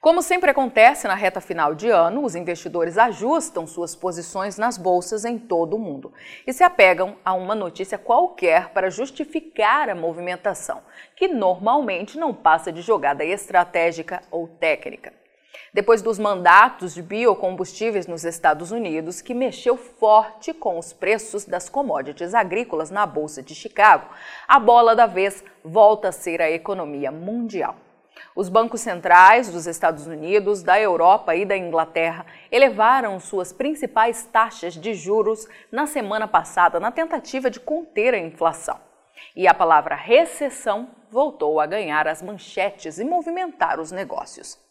Como sempre acontece na reta final de ano, os investidores ajustam suas posições nas bolsas em todo o mundo e se apegam a uma notícia qualquer para justificar a movimentação, que normalmente não passa de jogada estratégica ou técnica. Depois dos mandatos de biocombustíveis nos Estados Unidos, que mexeu forte com os preços das commodities agrícolas na Bolsa de Chicago, a bola da vez volta a ser a economia mundial. Os bancos centrais dos Estados Unidos, da Europa e da Inglaterra elevaram suas principais taxas de juros na semana passada na tentativa de conter a inflação. E a palavra recessão voltou a ganhar as manchetes e movimentar os negócios.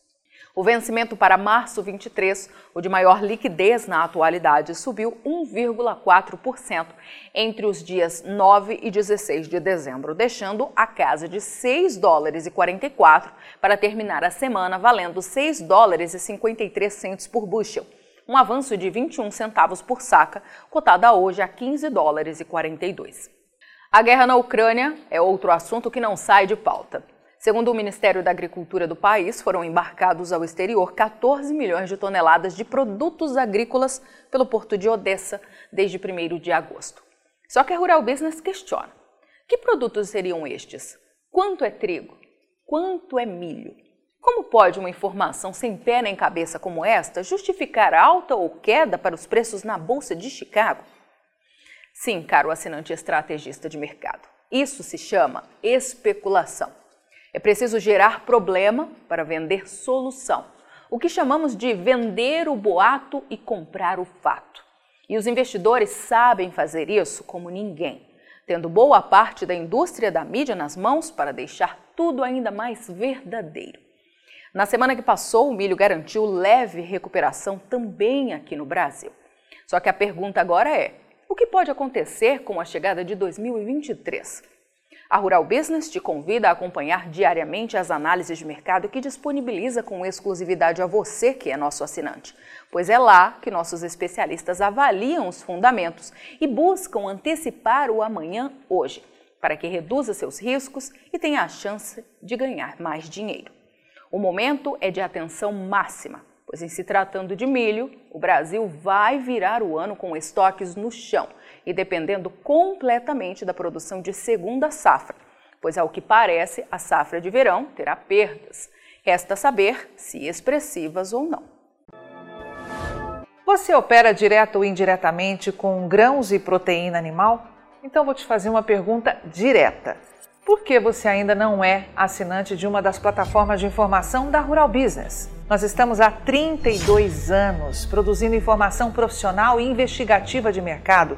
O vencimento para março 23, o de maior liquidez na atualidade, subiu 1,4% entre os dias 9 e 16 de dezembro, deixando a casa de 6 dólares e 44 para terminar a semana valendo 6 dólares e 53 centos por bushel, um avanço de 21 centavos por saca, cotada hoje a 15 dólares e 42. A guerra na Ucrânia é outro assunto que não sai de pauta. Segundo o Ministério da Agricultura do país, foram embarcados ao exterior 14 milhões de toneladas de produtos agrícolas pelo porto de Odessa desde 1 de agosto. Só que a Rural Business questiona: que produtos seriam estes? Quanto é trigo? Quanto é milho? Como pode uma informação sem pé nem cabeça como esta justificar alta ou queda para os preços na Bolsa de Chicago? Sim, caro assinante estrategista de mercado, isso se chama especulação. É preciso gerar problema para vender solução. O que chamamos de vender o boato e comprar o fato. E os investidores sabem fazer isso como ninguém, tendo boa parte da indústria da mídia nas mãos para deixar tudo ainda mais verdadeiro. Na semana que passou, o milho garantiu leve recuperação também aqui no Brasil. Só que a pergunta agora é: o que pode acontecer com a chegada de 2023? A Rural Business te convida a acompanhar diariamente as análises de mercado que disponibiliza com exclusividade a você que é nosso assinante, pois é lá que nossos especialistas avaliam os fundamentos e buscam antecipar o amanhã hoje, para que reduza seus riscos e tenha a chance de ganhar mais dinheiro. O momento é de atenção máxima, pois em se tratando de milho, o Brasil vai virar o ano com estoques no chão e dependendo completamente da produção de segunda safra, pois, ao que parece, a safra de verão terá perdas. Resta saber se expressivas ou não. Você opera direto ou indiretamente com grãos e proteína animal? Então vou te fazer uma pergunta direta. Por que você ainda não é assinante de uma das plataformas de informação da Rural Business? Nós estamos há 32 anos produzindo informação profissional e investigativa de mercado,